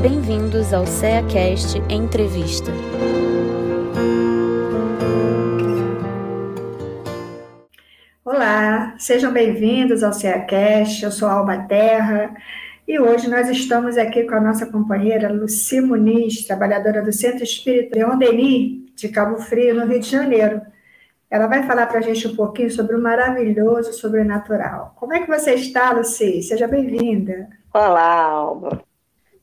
Bem-vindos ao CEACast Entrevista. Olá, sejam bem-vindos ao CEACast. Eu sou Alba Terra e hoje nós estamos aqui com a nossa companheira Luci Muniz, trabalhadora do Centro Espírita Leon Denis, de Cabo Frio, no Rio de Janeiro. Ela vai falar para a gente um pouquinho sobre o maravilhoso sobrenatural. Como é que você está, Luci? Seja bem-vinda. Olá, Alba.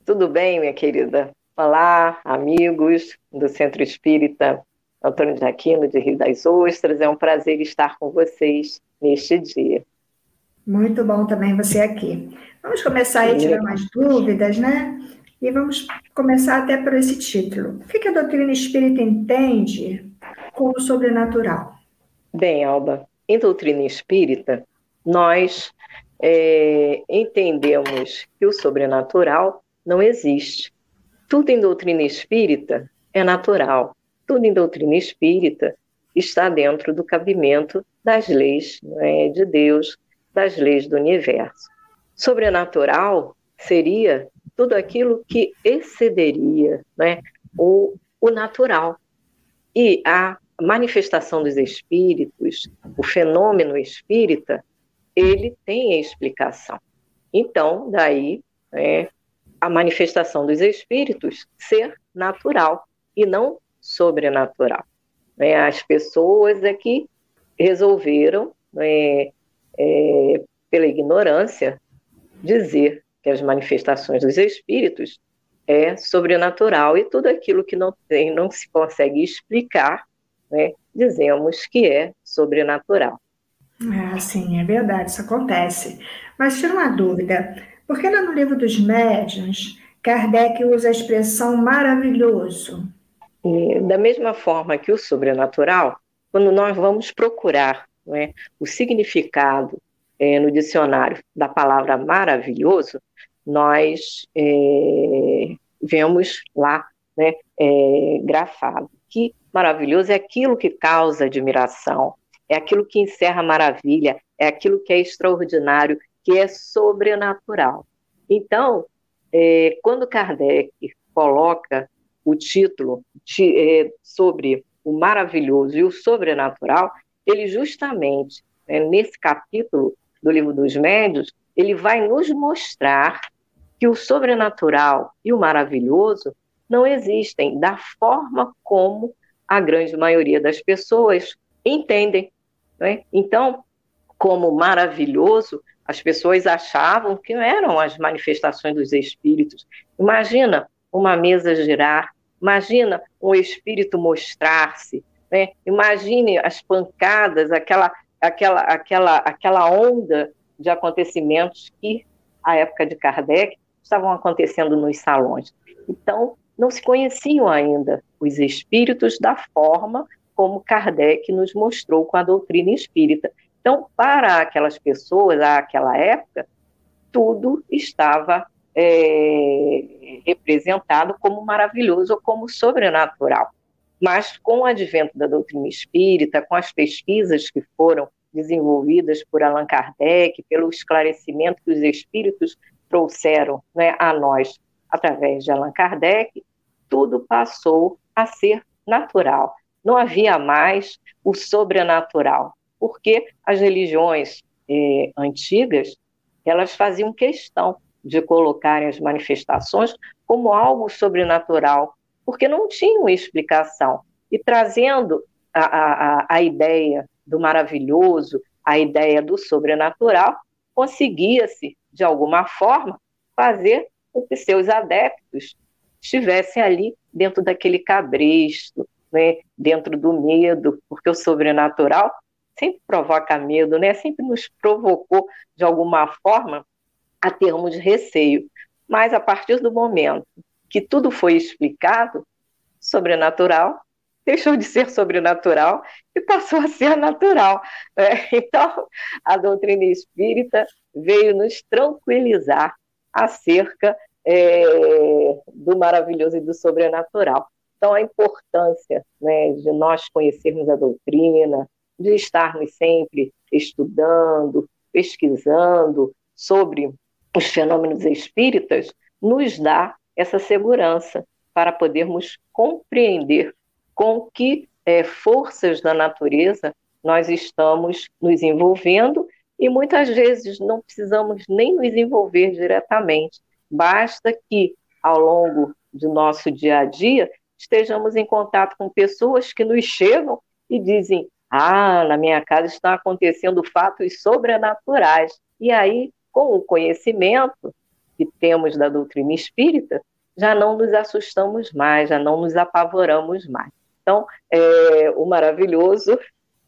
Tudo bem, minha querida? Olá, amigos do Centro Espírita Antônio de Aquino, de Rio das Ostras. É um prazer estar com vocês neste dia. Muito bom também você aqui. Vamos começar aí a tirar mais dúvidas, né? E vamos começar até por esse título. O que a doutrina espírita entende como sobrenatural? Bem, Alba, em doutrina espírita, nós é, entendemos que o sobrenatural não existe. Tudo em doutrina espírita é natural. Tudo em doutrina espírita está dentro do cabimento das leis né, de Deus, das leis do universo. Sobrenatural seria tudo aquilo que excederia né, o, o natural. E a manifestação dos espíritos, o fenômeno espírita, ele tem explicação. Então, daí, né, a manifestação dos espíritos ser natural e não sobrenatural. Né? As pessoas é que resolveram, né, é, pela ignorância, dizer que as manifestações dos espíritos é sobrenatural e tudo aquilo que não tem, não se consegue explicar, né, dizemos que é sobrenatural. Ah, sim, é verdade, isso acontece. Mas tira uma dúvida, por que lá no livro dos médiuns, Kardec usa a expressão maravilhoso? Da mesma forma que o sobrenatural, quando nós vamos procurar né, o significado é, no dicionário da palavra maravilhoso, nós é, vemos lá né, é, grafado que maravilhoso é aquilo que causa admiração, é aquilo que encerra maravilha, é aquilo que é extraordinário, que é sobrenatural. Então, é, quando Kardec coloca o título de, é, sobre o maravilhoso e o sobrenatural, ele justamente, né, nesse capítulo do livro dos médios, ele vai nos mostrar que o sobrenatural e o maravilhoso não existem da forma como a grande maioria das pessoas entendem. Né? Então, como maravilhoso, as pessoas achavam que eram as manifestações dos espíritos. Imagina uma mesa girar, imagina um espírito mostrar-se, né? imagine as pancadas, aquela, aquela, aquela, aquela onda de acontecimentos que, à época de Kardec, estavam acontecendo nos salões. Então, não se conheciam ainda os espíritos da forma como Kardec nos mostrou com a doutrina espírita. Então, para aquelas pessoas, àquela época, tudo estava é, representado como maravilhoso ou como sobrenatural. Mas com o advento da doutrina espírita, com as pesquisas que foram desenvolvidas por Allan Kardec, pelo esclarecimento que os espíritos trouxeram né, a nós através de Allan Kardec, tudo passou a ser natural. Não havia mais o sobrenatural, porque as religiões eh, antigas elas faziam questão de colocarem as manifestações como algo sobrenatural, porque não tinham explicação. E trazendo a, a, a ideia do maravilhoso, a ideia do sobrenatural, conseguia-se, de alguma forma, fazer com que seus adeptos estivessem ali dentro daquele cabresto, né, dentro do medo, porque o sobrenatural sempre provoca medo, né, sempre nos provocou, de alguma forma, a termos receio. Mas a partir do momento que tudo foi explicado, sobrenatural deixou de ser sobrenatural e passou a ser natural. Né? Então, a doutrina espírita veio nos tranquilizar acerca é, do maravilhoso e do sobrenatural. Então, a importância né, de nós conhecermos a doutrina, de estarmos sempre estudando, pesquisando sobre os fenômenos espíritas, nos dá essa segurança para podermos compreender com que é, forças da natureza nós estamos nos envolvendo e muitas vezes não precisamos nem nos envolver diretamente, basta que ao longo do nosso dia a dia estejamos em contato com pessoas que nos chegam e dizem: Ah, na minha casa estão acontecendo fatos sobrenaturais. E aí, com o conhecimento que temos da doutrina espírita, já não nos assustamos mais, já não nos apavoramos mais. Então, é, o maravilhoso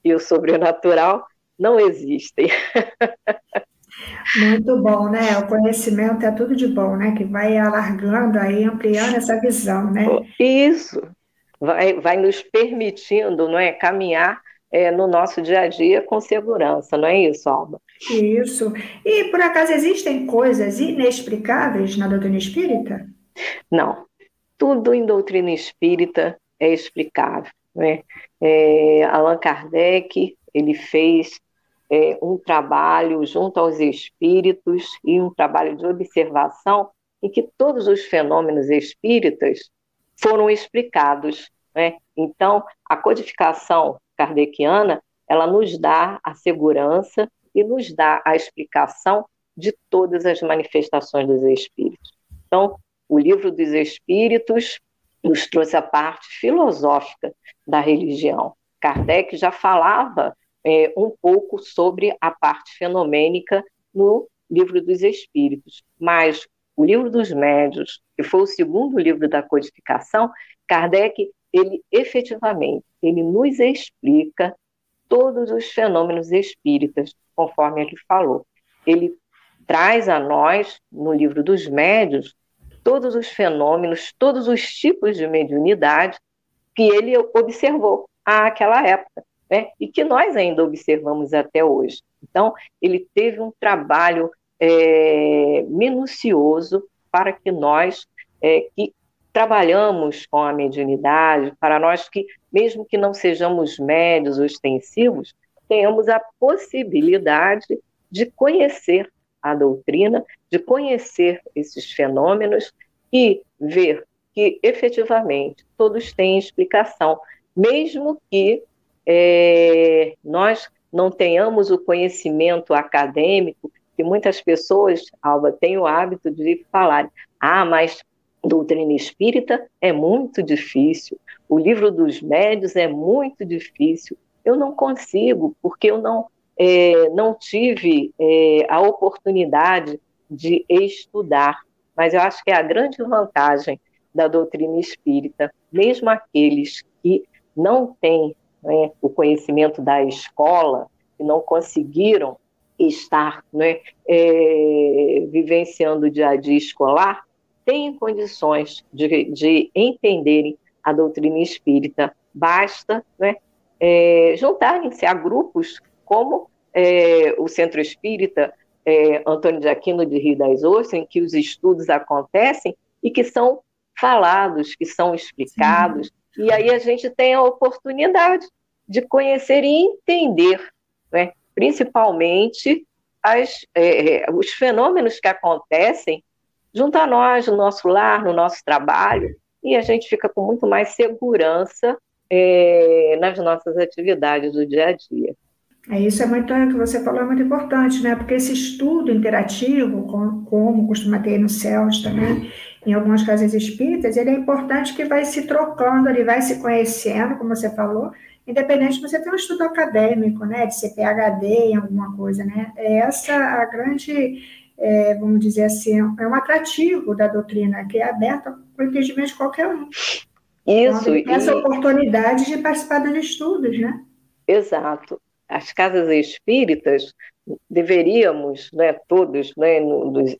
e o sobrenatural não existem. Muito bom, né? O conhecimento é tudo de bom, né? Que vai alargando aí, ampliando essa visão, né? Isso. Vai, vai nos permitindo, não é, caminhar é, no nosso dia a dia com segurança, não é isso, Alba? Isso. E por acaso existem coisas inexplicáveis na doutrina espírita? Não. Tudo em doutrina espírita é explicável. Né? É, Allan Kardec ele fez é, um trabalho junto aos espíritos e um trabalho de observação em que todos os fenômenos espíritas foram explicados. Né? Então, a codificação kardeciana ela nos dá a segurança e nos dá a explicação de todas as manifestações dos espíritos. Então, o livro dos espíritos nos trouxe a parte filosófica da religião. Kardec já falava é, um pouco sobre a parte fenomênica no livro dos Espíritos, mas o livro dos Médios, que foi o segundo livro da codificação, Kardec, ele efetivamente, ele nos explica todos os fenômenos espíritas, conforme ele falou. Ele traz a nós, no livro dos Médios, todos os fenômenos, todos os tipos de mediunidade que ele observou àquela época né, e que nós ainda observamos até hoje. Então, ele teve um trabalho é, minucioso para que nós, é, que trabalhamos com a mediunidade, para nós que, mesmo que não sejamos médios ou extensivos, tenhamos a possibilidade de conhecer a doutrina, de conhecer esses fenômenos e ver que efetivamente todos têm explicação, mesmo que é, nós não tenhamos o conhecimento acadêmico, que muitas pessoas, Alba, têm o hábito de falar, ah, mas doutrina espírita é muito difícil, o livro dos médios é muito difícil, eu não consigo, porque eu não, é, não tive é, a oportunidade de estudar, mas eu acho que é a grande vantagem da doutrina espírita, mesmo aqueles que não têm né, o conhecimento da escola, e não conseguiram estar né, é, vivenciando o dia a dia escolar, têm condições de, de entenderem a doutrina espírita. Basta né, é, juntarem-se a grupos como é, o Centro Espírita é, Antônio de Aquino de Rio das Ostras, em que os estudos acontecem e que são falados, que são explicados, Sim. e aí a gente tem a oportunidade de conhecer e entender, né, principalmente as, é, é, os fenômenos que acontecem junto a nós, no nosso lar, no nosso trabalho, e a gente fica com muito mais segurança é, nas nossas atividades do dia a dia. É, isso é muito, o que você falou é muito importante, né? Porque esse estudo interativo, como, como costuma ter no CELS também, em algumas casas espíritas, ele é importante que vai se trocando, ele vai se conhecendo, como você falou, independente de você ter um estudo acadêmico, né, de ser PhD em alguma coisa, né, é essa a grande, é, vamos dizer assim, é um atrativo da doutrina, que é aberta para o entendimento de qualquer um. Isso. Então, essa e... oportunidade de participar dos estudos, né? Exato. As casas espíritas deveríamos, né, todos, né,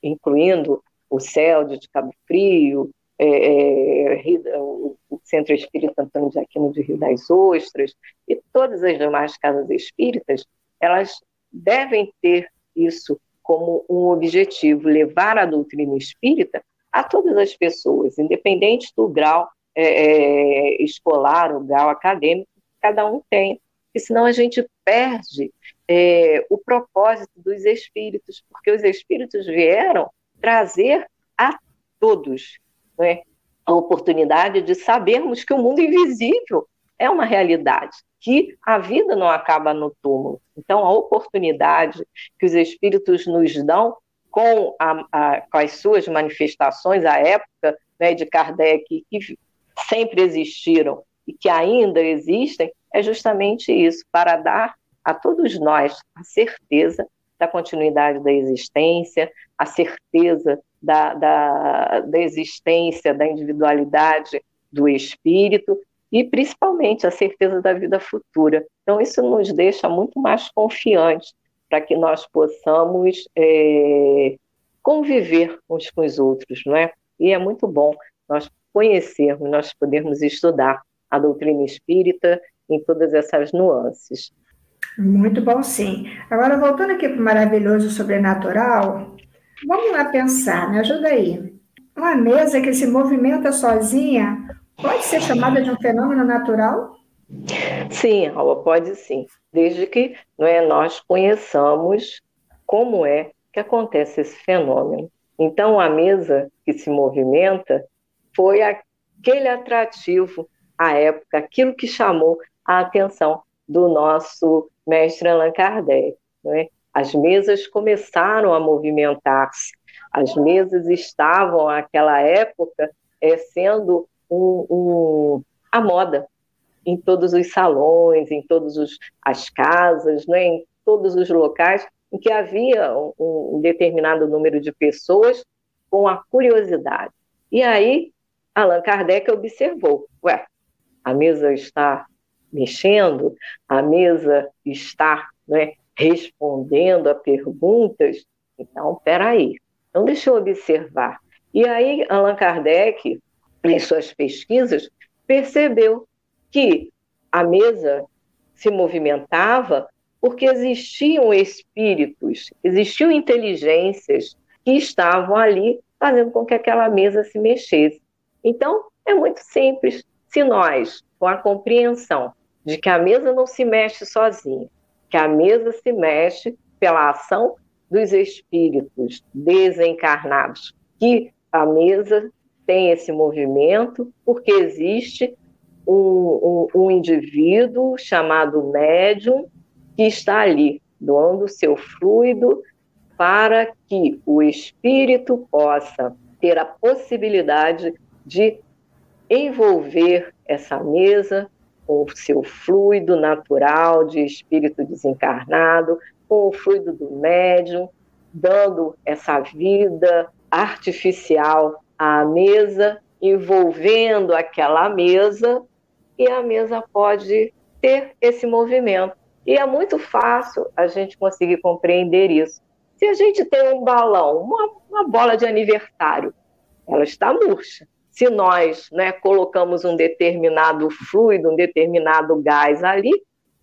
incluindo o CELD de Cabo Frio, é, é, o Centro Espírita Antônio de Aquino de Rio das Ostras e todas as demais casas espíritas, elas devem ter isso como um objetivo, levar a doutrina espírita a todas as pessoas, independente do grau é, é escolar, o grau acadêmico que cada um tem, porque senão a gente perde é, o propósito dos espíritos, porque os espíritos vieram trazer a todos né, a oportunidade de sabermos que o mundo invisível é uma realidade, que a vida não acaba no túmulo. Então, a oportunidade que os espíritos nos dão com, a, a, com as suas manifestações, à época né, de Kardec, que sempre existiram e que ainda existem, é justamente isso, para dar a todos nós a certeza da continuidade da existência, a certeza da, da, da existência, da individualidade do espírito e principalmente a certeza da vida futura. Então, isso nos deixa muito mais confiantes para que nós possamos é, conviver uns com os outros, não é? E é muito bom nós conhecermos, nós podermos estudar a doutrina espírita em todas essas nuances. Muito bom, sim. Agora, voltando aqui para o maravilhoso sobrenatural, vamos lá pensar, me ajuda aí. Uma mesa que se movimenta sozinha pode ser chamada de um fenômeno natural? Sim, Raul, pode sim, desde que não é, nós conheçamos como é que acontece esse fenômeno. Então, a mesa que se movimenta foi aquele atrativo à época, aquilo que chamou a atenção do nosso mestre Allan Kardec. É? As mesas começaram a movimentar-se, as mesas estavam, naquela época, é, sendo um, um, a moda em todos os salões, em todas as casas, né, em todos os locais em que havia um, um determinado número de pessoas com a curiosidade. E aí, Allan Kardec observou: ué, a mesa está mexendo, a mesa está né, respondendo a perguntas. Então, peraí, então deixa eu observar. E aí, Allan Kardec, em suas pesquisas, percebeu que a mesa se movimentava porque existiam espíritos, existiam inteligências que estavam ali fazendo com que aquela mesa se mexesse. Então, é muito simples. Se nós, com a compreensão de que a mesa não se mexe sozinha, que a mesa se mexe pela ação dos espíritos desencarnados, que a mesa tem esse movimento porque existe um, um, um indivíduo chamado médium que está ali doando seu fluido para que o espírito possa ter a possibilidade de envolver essa mesa com o seu fluido natural de espírito desencarnado, com o fluido do médium, dando essa vida artificial à mesa, envolvendo aquela mesa, e a mesa pode ter esse movimento. E é muito fácil a gente conseguir compreender isso. Se a gente tem um balão, uma, uma bola de aniversário, ela está murcha se nós né, colocamos um determinado fluido, um determinado gás ali,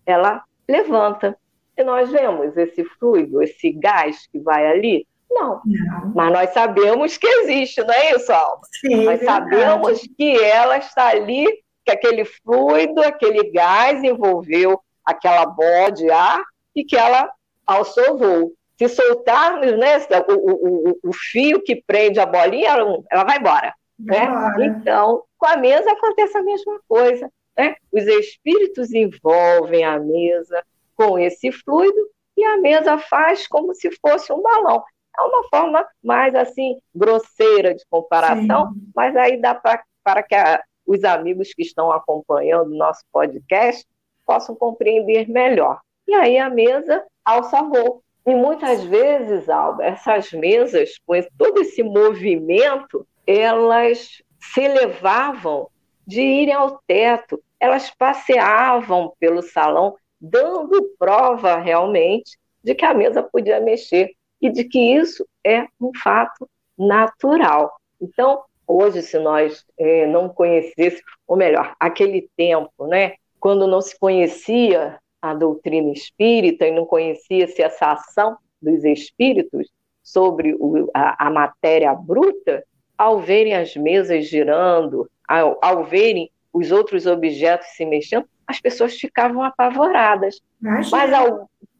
ela levanta. E nós vemos esse fluido, esse gás que vai ali? Não. não. Mas nós sabemos que existe, não é isso, Alma? Sim, nós verdade. sabemos que ela está ali, que aquele fluido, aquele gás envolveu aquela bola de ar e que ela alçou voo. Se soltarmos né, o, o, o, o fio que prende a bolinha, ela, ela vai embora. Né? Então, com a mesa acontece a mesma coisa. Né? Os espíritos envolvem a mesa com esse fluido e a mesa faz como se fosse um balão. É uma forma mais assim grosseira de comparação, Sim. mas aí dá pra, para que a, os amigos que estão acompanhando o nosso podcast possam compreender melhor. E aí a mesa alça voo. E muitas vezes, Alba, essas mesas, com todo esse movimento, elas se elevavam de irem ao teto, elas passeavam pelo salão, dando prova realmente de que a mesa podia mexer e de que isso é um fato natural. Então, hoje, se nós é, não conhecêssemos, ou melhor, aquele tempo, né, quando não se conhecia a doutrina espírita e não conhecia-se essa ação dos espíritos sobre o, a, a matéria bruta, ao verem as mesas girando, ao, ao verem os outros objetos se mexendo, as pessoas ficavam apavoradas. Mas,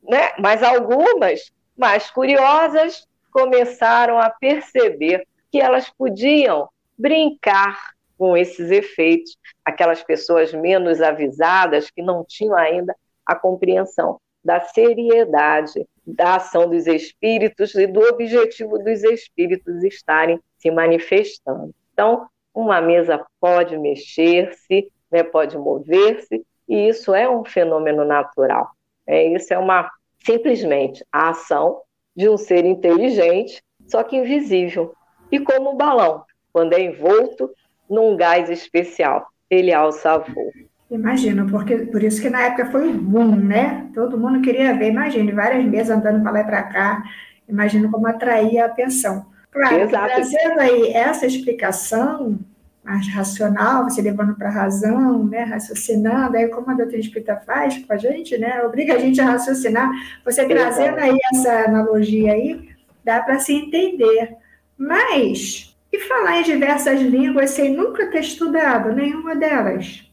né, mas algumas, mais curiosas, começaram a perceber que elas podiam brincar com esses efeitos, aquelas pessoas menos avisadas que não tinham ainda a compreensão da seriedade da ação dos espíritos e do objetivo dos espíritos estarem se manifestando. Então, uma mesa pode mexer-se, né, pode mover-se, e isso é um fenômeno natural. É, isso é uma simplesmente a ação de um ser inteligente, só que invisível. E como um balão, quando é envolto num gás especial, ele alça voo. Imagino, porque por isso que na época foi um boom, né? Todo mundo queria ver, imagine, várias mesas andando para lá e para cá. Imagino como atraía a atenção. Claro, trazendo aí essa explicação mais racional, você levando para a razão, né, raciocinando, aí como a doutrina espírita faz com a gente, né, obriga a gente a raciocinar, você trazendo aí essa analogia aí, dá para se entender. Mas, e falar em diversas línguas sem nunca ter estudado nenhuma delas?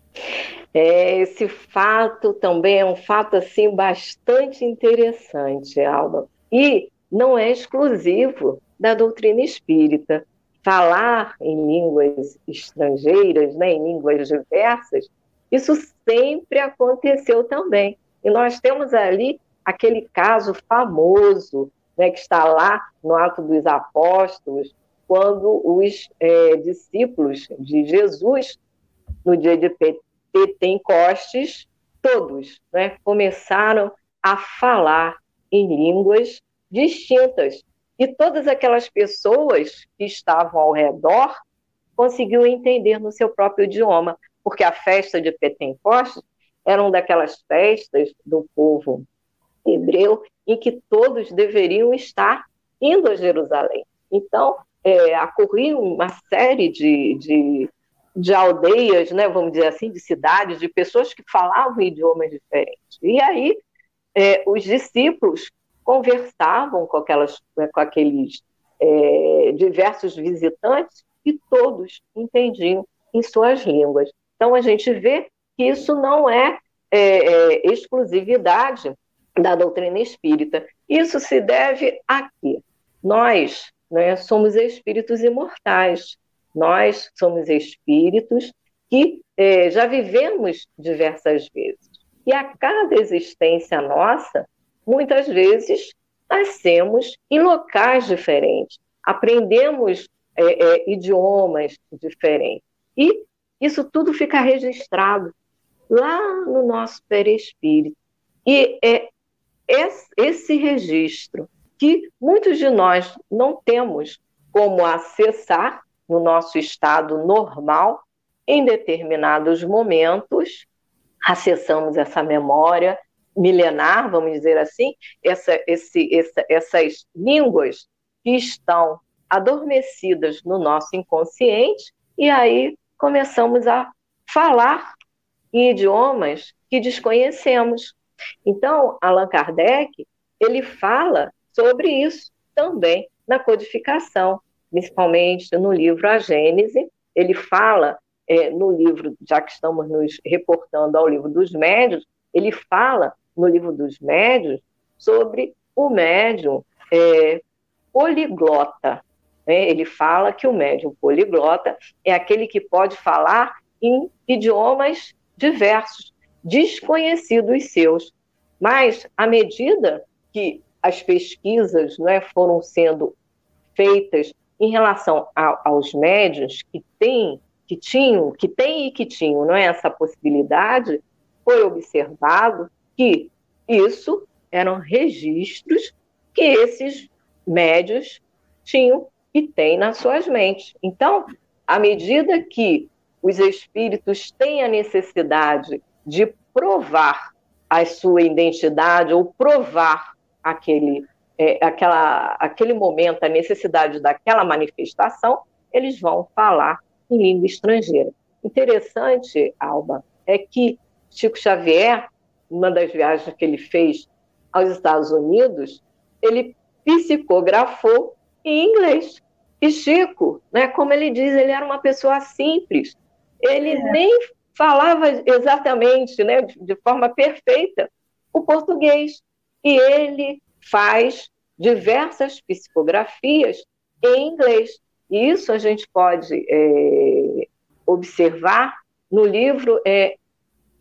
É, esse fato também é um fato assim bastante interessante, Alba. E não é exclusivo da doutrina espírita. Falar em línguas estrangeiras, né, em línguas diversas, isso sempre aconteceu também. E nós temos ali aquele caso famoso, né, que está lá no Ato dos Apóstolos, quando os é, discípulos de Jesus, no dia de Pentecostes, todos né, começaram a falar em línguas distintas. E todas aquelas pessoas que estavam ao redor conseguiam entender no seu próprio idioma, porque a festa de Pentecostes era uma daquelas festas do povo hebreu em que todos deveriam estar indo a Jerusalém. Então, é, uma série de, de de aldeias, né, vamos dizer assim, de cidades, de pessoas que falavam idiomas diferentes. E aí é, os discípulos conversavam com, aquelas, com aqueles é, diversos visitantes e todos entendiam em suas línguas. Então a gente vê que isso não é, é, é exclusividade da doutrina espírita. Isso se deve a quê? Nós né, somos espíritos imortais. Nós somos espíritos que é, já vivemos diversas vezes. E a cada existência nossa, muitas vezes nascemos em locais diferentes, aprendemos é, é, idiomas diferentes. E isso tudo fica registrado lá no nosso perispírito. E é esse registro que muitos de nós não temos como acessar no nosso estado normal, em determinados momentos, acessamos essa memória milenar, vamos dizer assim, essa, esse, essa, essas línguas que estão adormecidas no nosso inconsciente, e aí começamos a falar em idiomas que desconhecemos. Então, Allan Kardec, ele fala sobre isso também na codificação principalmente no livro A Gênese. Ele fala, é, no livro, já que estamos nos reportando ao livro dos médios, ele fala no livro dos médios sobre o médium é, poliglota. Né? Ele fala que o médium poliglota é aquele que pode falar em idiomas diversos, desconhecidos seus. Mas, à medida que as pesquisas né, foram sendo feitas em relação a, aos médios que têm, que tinham, que têm e que tinham, não é essa possibilidade, foi observado que isso eram registros que esses médios tinham e têm nas suas mentes. Então, à medida que os espíritos têm a necessidade de provar a sua identidade ou provar aquele é, aquela, aquele momento, a necessidade daquela manifestação, eles vão falar em língua estrangeira. Interessante, Alba, é que Chico Xavier, uma das viagens que ele fez aos Estados Unidos, ele psicografou em inglês. E Chico, né, como ele diz, ele era uma pessoa simples. Ele é. nem falava exatamente, né, de forma perfeita, o português. E ele faz diversas psicografias em inglês. E isso a gente pode é, observar no livro é,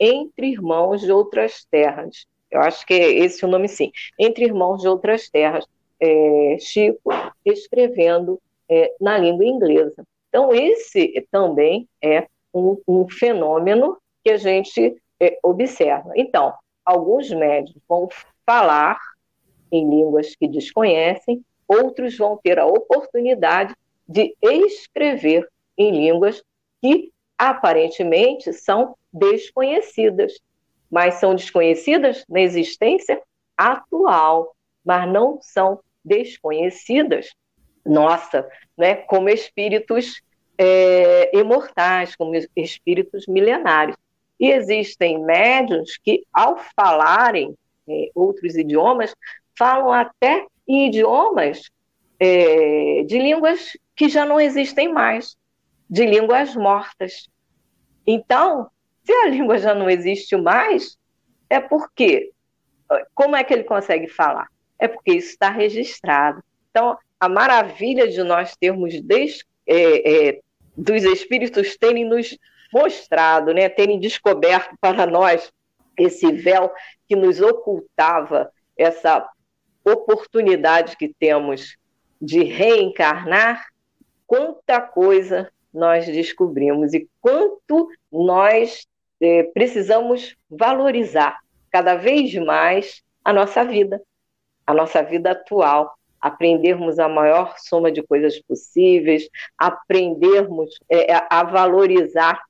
Entre Irmãos de Outras Terras. Eu acho que é esse o nome, sim. Entre Irmãos de Outras Terras. É, Chico escrevendo é, na língua inglesa. Então, esse também é um, um fenômeno que a gente é, observa. Então, alguns médicos vão falar em línguas que desconhecem, outros vão ter a oportunidade de escrever em línguas que aparentemente são desconhecidas, mas são desconhecidas na existência atual, mas não são desconhecidas, nossa, né, como espíritos é, imortais, como espíritos milenários. E existem médiuns que, ao falarem é, outros idiomas, falam até em idiomas é, de línguas que já não existem mais, de línguas mortas. Então, se a língua já não existe mais, é porque. Como é que ele consegue falar? É porque isso está registrado. Então, a maravilha de nós termos des, é, é, dos espíritos terem nos mostrado, né, terem descoberto para nós esse véu que nos ocultava essa oportunidade que temos de reencarnar, quanta coisa nós descobrimos e quanto nós é, precisamos valorizar cada vez mais a nossa vida, a nossa vida atual, aprendermos a maior soma de coisas possíveis, aprendermos é, a valorizar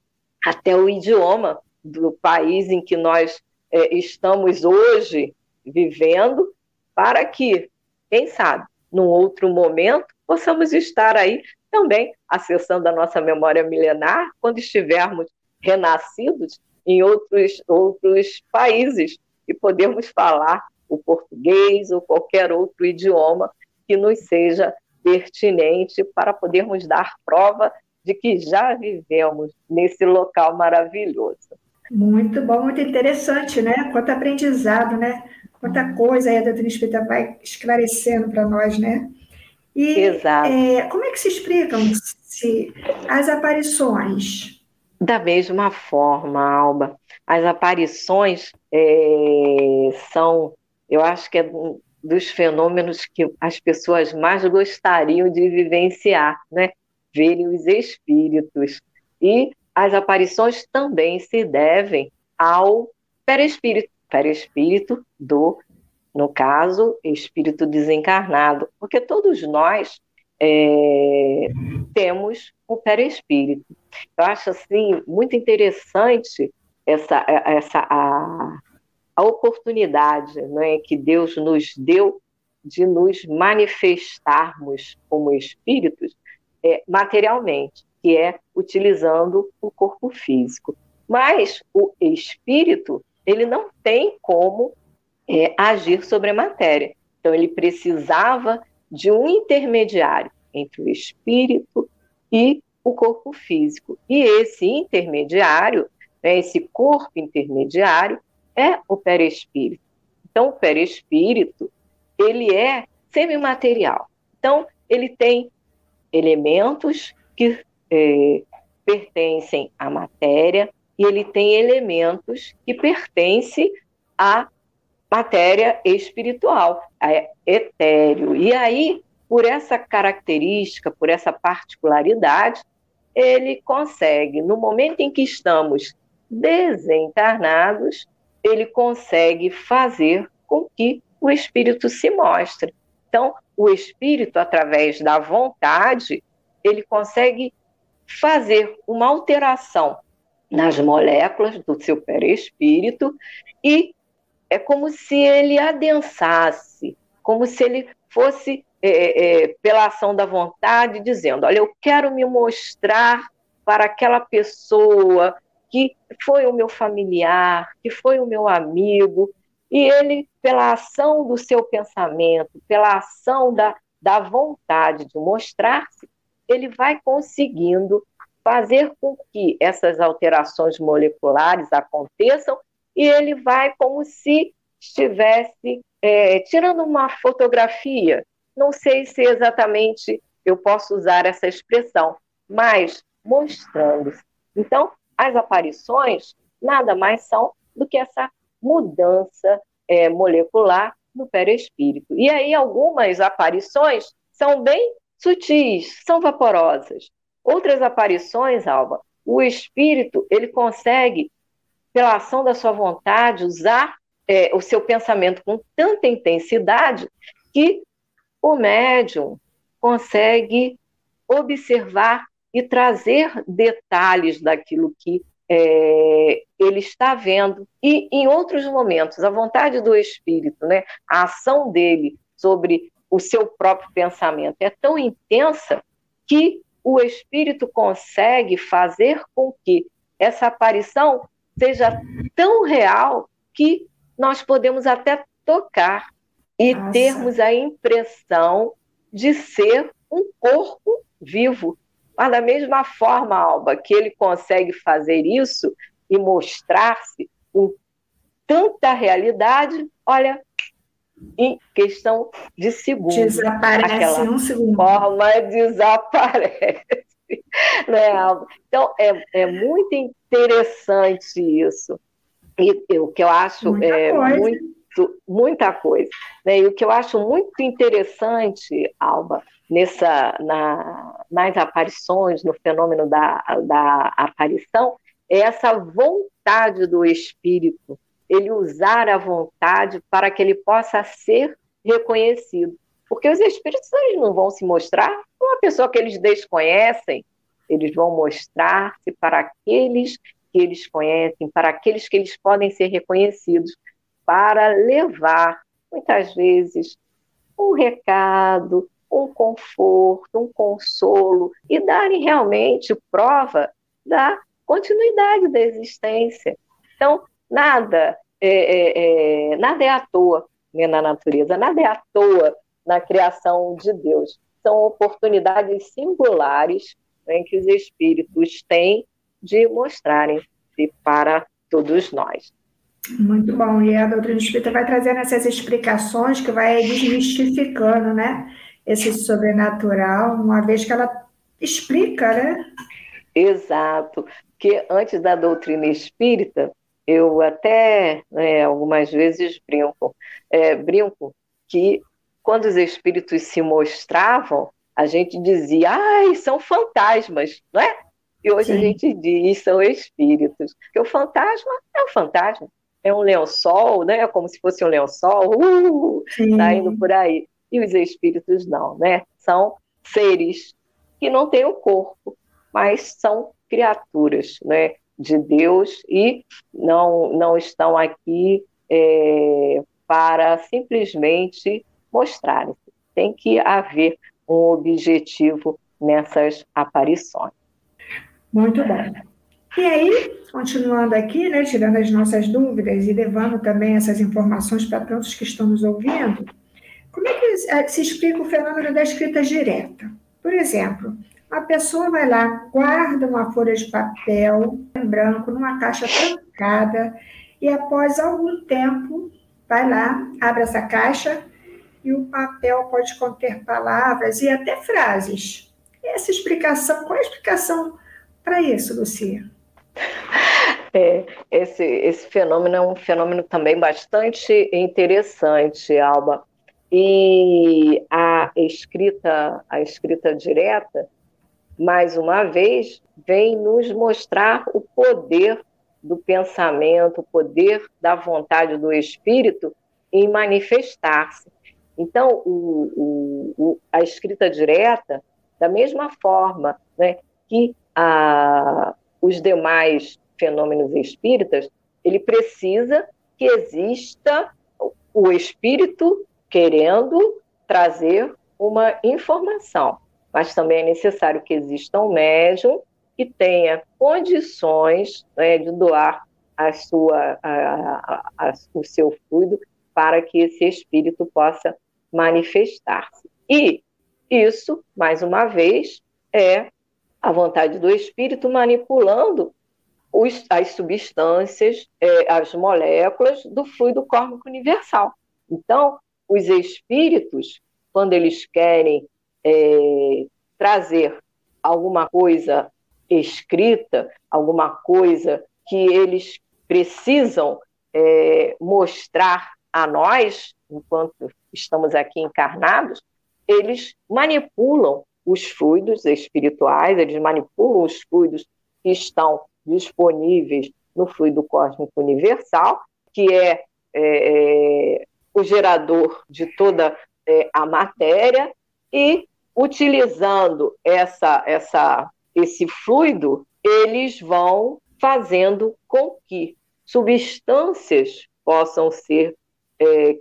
até o idioma do país em que nós é, estamos hoje vivendo, para que, quem sabe, num outro momento, possamos estar aí também acessando a nossa memória milenar quando estivermos renascidos em outros, outros países e podemos falar o português ou qualquer outro idioma que nos seja pertinente para podermos dar prova de que já vivemos nesse local maravilhoso. Muito bom, muito interessante, né? Quanto aprendizado, né? Quanta coisa aí a doutrina espírita vai esclarecendo para nós, né? E Exato. É, como é que se explicam se as aparições? Da mesma forma, Alba. As aparições é, são, eu acho que é dos fenômenos que as pessoas mais gostariam de vivenciar, né? Verem os espíritos. E as aparições também se devem ao perispírito, perispírito do, no caso, espírito desencarnado, porque todos nós é, temos o perispírito. Eu acho assim muito interessante essa, essa a, a oportunidade né, que Deus nos deu de nos manifestarmos como espíritos é, materialmente que é utilizando o corpo físico. Mas o espírito, ele não tem como é, agir sobre a matéria. Então, ele precisava de um intermediário entre o espírito e o corpo físico. E esse intermediário, né, esse corpo intermediário, é o perispírito. Então, o perispírito, ele é semimaterial. Então, ele tem elementos que é, pertencem à matéria e ele tem elementos que pertencem à matéria espiritual, é etéreo. E aí, por essa característica, por essa particularidade, ele consegue, no momento em que estamos desencarnados, ele consegue fazer com que o espírito se mostre. Então, o espírito, através da vontade, ele consegue fazer uma alteração nas moléculas do seu perispírito e é como se ele adensasse, como se ele fosse, é, é, pela ação da vontade, dizendo: Olha, eu quero me mostrar para aquela pessoa que foi o meu familiar, que foi o meu amigo, e ele, pela ação do seu pensamento, pela ação da, da vontade de mostrar-se, ele vai conseguindo fazer com que essas alterações moleculares aconteçam e ele vai como se estivesse é, tirando uma fotografia. Não sei se exatamente eu posso usar essa expressão, mas mostrando-se. Então, as aparições nada mais são do que essa mudança é, molecular no perispírito. E aí algumas aparições são bem sutis, são vaporosas. Outras aparições, Alba, o espírito ele consegue, pela ação da sua vontade, usar é, o seu pensamento com tanta intensidade que o médium consegue observar e trazer detalhes daquilo que é, ele está vendo. E em outros momentos, a vontade do espírito, né, a ação dele sobre o seu próprio pensamento é tão intensa que o espírito consegue fazer com que essa aparição seja tão real que nós podemos até tocar e Nossa. termos a impressão de ser um corpo vivo. Mas da mesma forma, Alba, que ele consegue fazer isso e mostrar-se com tanta realidade, olha, em questão de segundos. Desaparece aquela um segundo. forma desaparece. Né, Alba? Então, é, é muito interessante isso. E o que eu acho Muita é coisa. muito muita coisa. Né? E o que eu acho muito interessante, Alba, nessa, na, nas aparições, no fenômeno da, da aparição, é essa vontade do espírito, ele usar a vontade para que ele possa ser reconhecido. Porque os espíritos eles não vão se mostrar uma pessoa que eles desconhecem, eles vão mostrar-se para aqueles que eles conhecem, para aqueles que eles podem ser reconhecidos para levar, muitas vezes, um recado, um conforto, um consolo e darem realmente prova da continuidade da existência. Então, nada é, é, é, nada é à toa né, na natureza, nada é à toa na criação de Deus. São oportunidades singulares né, que os espíritos têm de mostrarem-se para todos nós. Muito bom. E a doutrina espírita vai trazendo essas explicações que vai desmistificando, né? Esse sobrenatural, uma vez que ela explica, né? Exato. Que antes da doutrina espírita, eu até né, algumas vezes brinco, é, brinco que quando os espíritos se mostravam, a gente dizia, ai, são fantasmas, não é? E hoje Sim. a gente diz, são espíritos. Porque o fantasma é um fantasma é um lençol, né? É como se fosse um lençol, uh, tá indo por aí. E os espíritos não, né? São seres que não têm o corpo, mas são criaturas, né? De Deus e não não estão aqui é, para simplesmente mostrarem. Tem que haver um objetivo nessas aparições. Muito bom. E aí, continuando aqui, né, tirando as nossas dúvidas e levando também essas informações para tantos que estão nos ouvindo, como é que eh, se explica o fenômeno da escrita direta? Por exemplo, a pessoa vai lá, guarda uma folha de papel em branco numa caixa trancada e após algum tempo vai lá, abre essa caixa e o papel pode conter palavras e até frases. Essa explicação, qual é a explicação para isso, Lucia? É, esse, esse fenômeno é um fenômeno também bastante interessante, Alba. E a escrita, a escrita direta, mais uma vez, vem nos mostrar o poder do pensamento, o poder da vontade do espírito em manifestar-se. Então, o, o, a escrita direta, da mesma forma né, que a, os demais fenômenos espíritas, ele precisa que exista o espírito querendo trazer uma informação, mas também é necessário que exista um médium que tenha condições né, de doar a sua, a, a, o seu fluido para que esse espírito possa manifestar-se. E isso, mais uma vez, é a vontade do espírito manipulando os, as substâncias, é, as moléculas do fluido cósmico universal. Então, os espíritos, quando eles querem é, trazer alguma coisa escrita, alguma coisa que eles precisam é, mostrar a nós, enquanto estamos aqui encarnados, eles manipulam os fluidos espirituais, eles manipulam os fluidos que estão disponíveis no fluido cósmico universal, que é, é, é o gerador de toda é, a matéria, e utilizando essa, essa, esse fluido, eles vão fazendo com que substâncias possam ser é,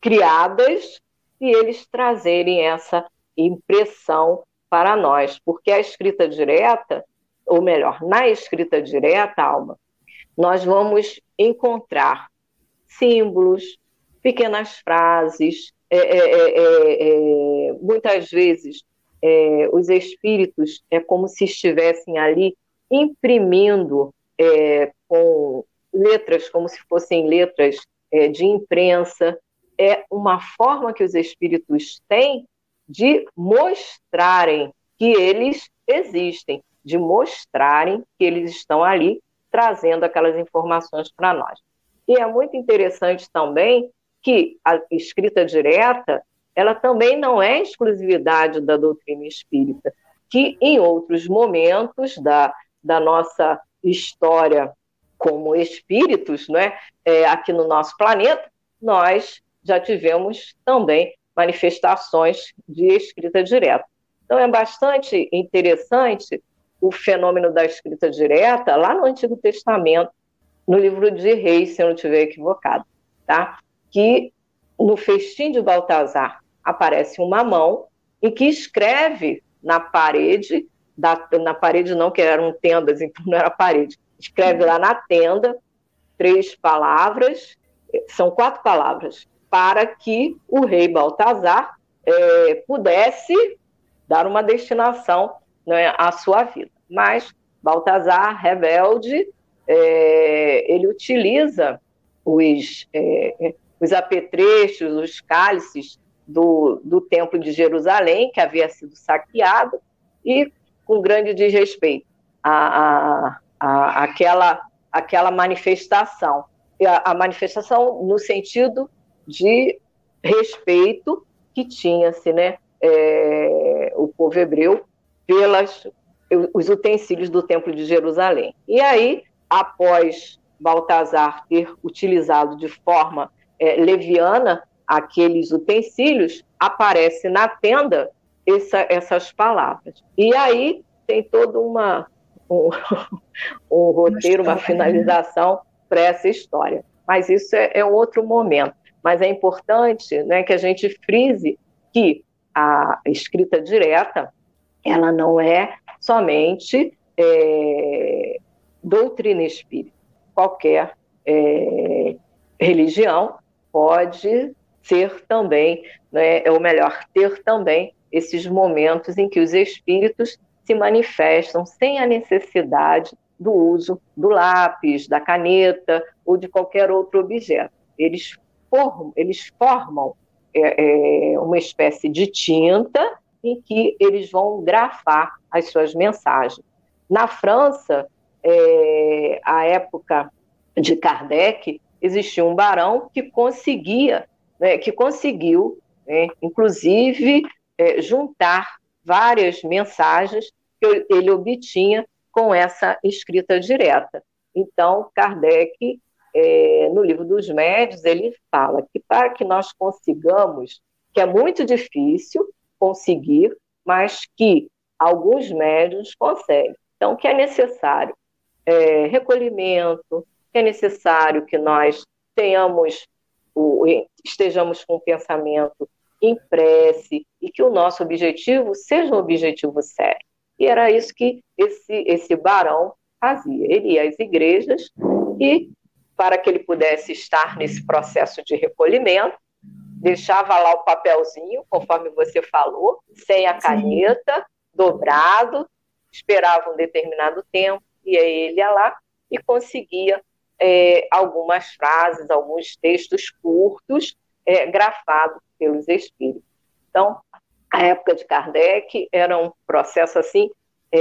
criadas e eles trazerem essa impressão para nós, porque a escrita direta, ou melhor, na escrita direta, Alma, nós vamos encontrar símbolos, pequenas frases, é, é, é, é, é muitas vezes é, os espíritos é como se estivessem ali imprimindo com letras, como se fossem letras de imprensa, é uma forma que os espíritos têm de mostrarem que eles existem, de mostrarem que eles estão ali trazendo aquelas informações para nós. E é muito interessante também que a escrita direta, ela também não é exclusividade da doutrina espírita, que em outros momentos da, da nossa história como espíritos, não é? é aqui no nosso planeta, nós já tivemos também manifestações de escrita direta. Então, é bastante interessante o fenômeno da escrita direta lá no Antigo Testamento, no livro de Reis, se eu não estiver equivocado, tá? que no festim de Baltazar aparece uma mão e que escreve na parede, da, na parede não, que eram tendas, então não era parede, escreve lá na tenda três palavras, são quatro palavras, para que o rei Baltazar é, pudesse dar uma destinação né, à sua vida. Mas Baltazar, rebelde, é, ele utiliza os, é, os apetrechos, os cálices do, do Templo de Jerusalém, que havia sido saqueado, e com grande desrespeito a, a, a, aquela, aquela manifestação. A, a manifestação no sentido de respeito que tinha-se, né, é, o povo hebreu pelas os utensílios do Templo de Jerusalém. E aí, após Baltazar ter utilizado de forma é, leviana aqueles utensílios, aparece na tenda essa, essas palavras. E aí tem todo uma, um, um roteiro, uma finalização para essa história. Mas isso é, é outro momento mas é importante né, que a gente frise que a escrita direta ela não é somente é, doutrina espírita. Qualquer é, religião pode ser também, né, ou melhor, ter também esses momentos em que os espíritos se manifestam sem a necessidade do uso do lápis, da caneta ou de qualquer outro objeto. Eles formam, eles formam é, é, uma espécie de tinta em que eles vão grafar as suas mensagens. Na França, é, a época de Kardec, existia um barão que conseguia, né, que conseguiu, né, inclusive, é, juntar várias mensagens que ele obtinha com essa escrita direta. Então, Kardec é, no livro dos médios, ele fala que para que nós consigamos, que é muito difícil conseguir, mas que alguns médios conseguem. Então, que é necessário é, recolhimento, que é necessário que nós tenhamos, o, estejamos com o pensamento em prece e que o nosso objetivo seja um objetivo sério. E era isso que esse, esse barão fazia. Ele ia às igrejas e para que ele pudesse estar nesse processo de recolhimento. Deixava lá o papelzinho, conforme você falou, sem a caneta, Sim. dobrado, esperava um determinado tempo, e aí ele ia lá e conseguia é, algumas frases, alguns textos curtos, é, grafados pelos espíritos. Então, a época de Kardec era um processo assim é,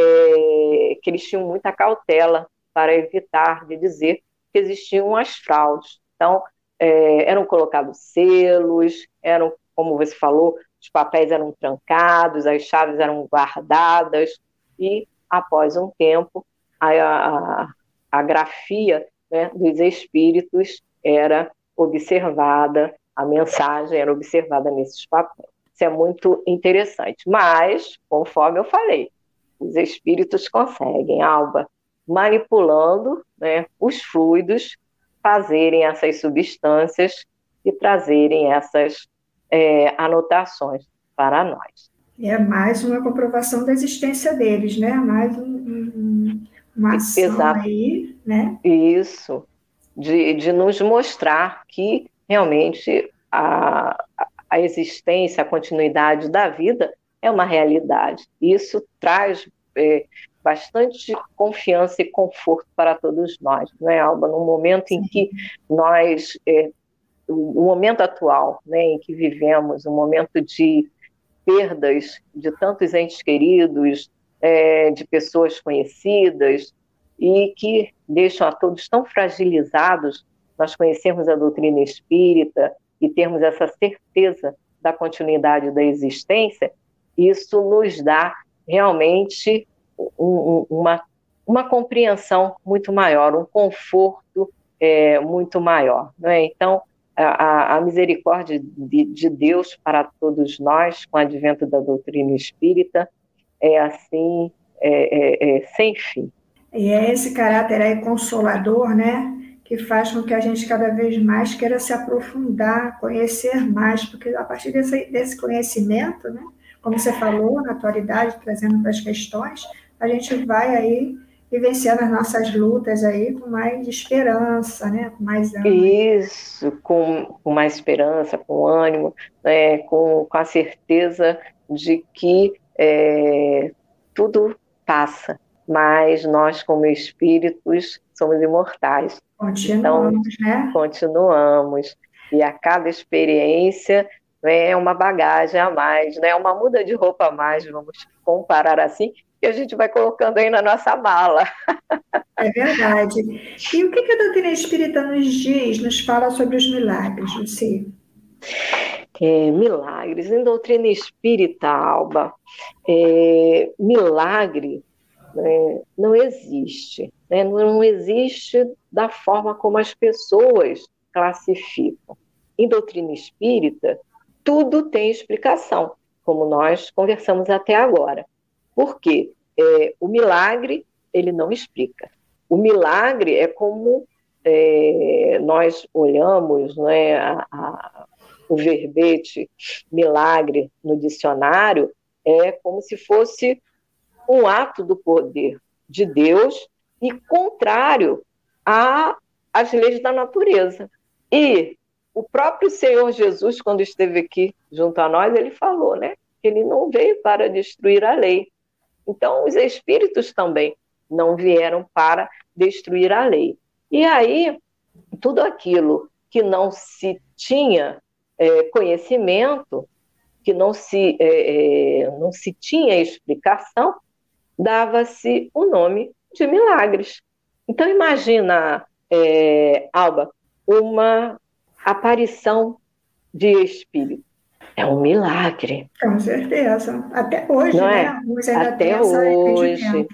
que eles tinham muita cautela para evitar de dizer que existiam as fraudes. Então, é, eram colocados selos, eram, como você falou, os papéis eram trancados, as chaves eram guardadas, e após um tempo, a, a, a grafia né, dos espíritos era observada, a mensagem era observada nesses papéis. Isso é muito interessante. Mas, conforme eu falei, os espíritos conseguem, Alba, manipulando né, os fluidos, fazerem essas substâncias e trazerem essas é, anotações para nós. É mais uma comprovação da existência deles, né? Mais um, um, uma ação Exato. aí, né? Isso, de, de nos mostrar que realmente a, a existência, a continuidade da vida é uma realidade. Isso traz é, bastante confiança e conforto para todos nós, não é, Alba? No momento em que nós, é, o momento atual, né, em que vivemos, um momento de perdas de tantos entes queridos, é, de pessoas conhecidas, e que deixam a todos tão fragilizados, nós conhecermos a doutrina espírita e termos essa certeza da continuidade da existência, isso nos dá realmente um, uma, uma compreensão muito maior, um conforto é, muito maior. Né? Então, a, a misericórdia de, de, Deus para todos nós, com o advento da doutrina espírita, é assim, é, é, é sem fim. E é esse caráter aí consolador, né? que faz com que a gente cada vez mais queira se aprofundar, conhecer mais, porque a partir desse, desse conhecimento, né, como você falou, na atualidade, trazendo para as questões, a gente vai aí vivenciando as nossas lutas aí com mais esperança, né? Com mais ânimo. Isso, com, com mais esperança, com ânimo, né? com, com a certeza de que é, tudo passa, mas nós, como espíritos, somos imortais. Continuamos, então, né? Continuamos. E a cada experiência é uma bagagem a mais, né? uma muda de roupa a mais, vamos comparar assim, que a gente vai colocando aí na nossa mala. É verdade. E o que a doutrina espírita nos diz, nos fala sobre os milagres, Luci? É, milagres. Em doutrina espírita, Alba, é, milagre né, não existe. Né, não existe da forma como as pessoas classificam. Em doutrina espírita, tudo tem explicação, como nós conversamos até agora. Por quê? É, o milagre, ele não explica. O milagre é como é, nós olhamos né, a, a, o verbete milagre no dicionário, é como se fosse um ato do poder de Deus e contrário às leis da natureza. E o próprio Senhor Jesus, quando esteve aqui junto a nós, ele falou, né? Ele não veio para destruir a lei. Então, os espíritos também não vieram para destruir a lei. E aí, tudo aquilo que não se tinha é, conhecimento, que não se, é, é, não se tinha explicação, dava-se o nome de milagres. Então, imagina, é, Alba, uma aparição de espírito. É um milagre. Com certeza. Até hoje, Não né? É? Até hoje.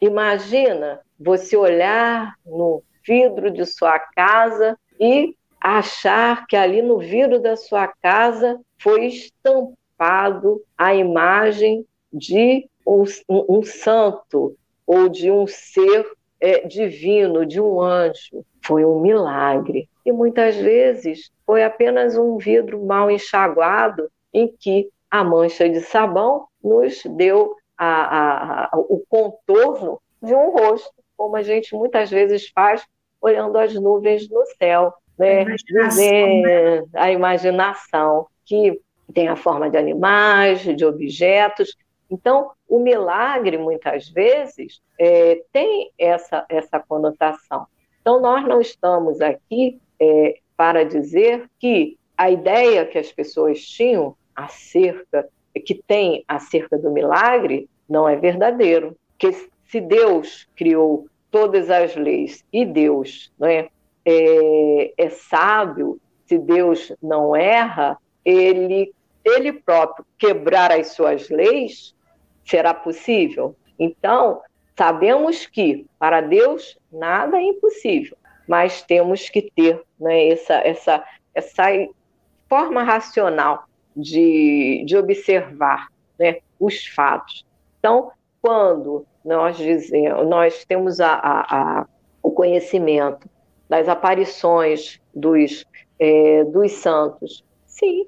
Imagina você olhar no vidro de sua casa e achar que ali no vidro da sua casa foi estampado a imagem de um, um, um santo ou de um ser é, divino, de um anjo. Foi um milagre e muitas vezes foi apenas um vidro mal enxaguado em que a mancha de sabão nos deu a, a, a, o contorno de um rosto, como a gente muitas vezes faz olhando as nuvens no céu, né? A imaginação, né? a imaginação que tem a forma de animais, de objetos. Então, o milagre, muitas vezes, é, tem essa, essa conotação. Então, nós não estamos aqui é, para dizer que a ideia que as pessoas tinham acerca que tem acerca do milagre não é verdadeiro. Que se Deus criou todas as leis e Deus é, é, é sábio, se Deus não erra, ele, ele próprio quebrar as suas leis será possível? Então, sabemos que para Deus nada é impossível, mas temos que ter né, essa, essa, essa forma racional de, de observar né, os fatos. Então, quando nós dizemos, nós temos a, a, a, o conhecimento das aparições dos, é, dos santos, sim,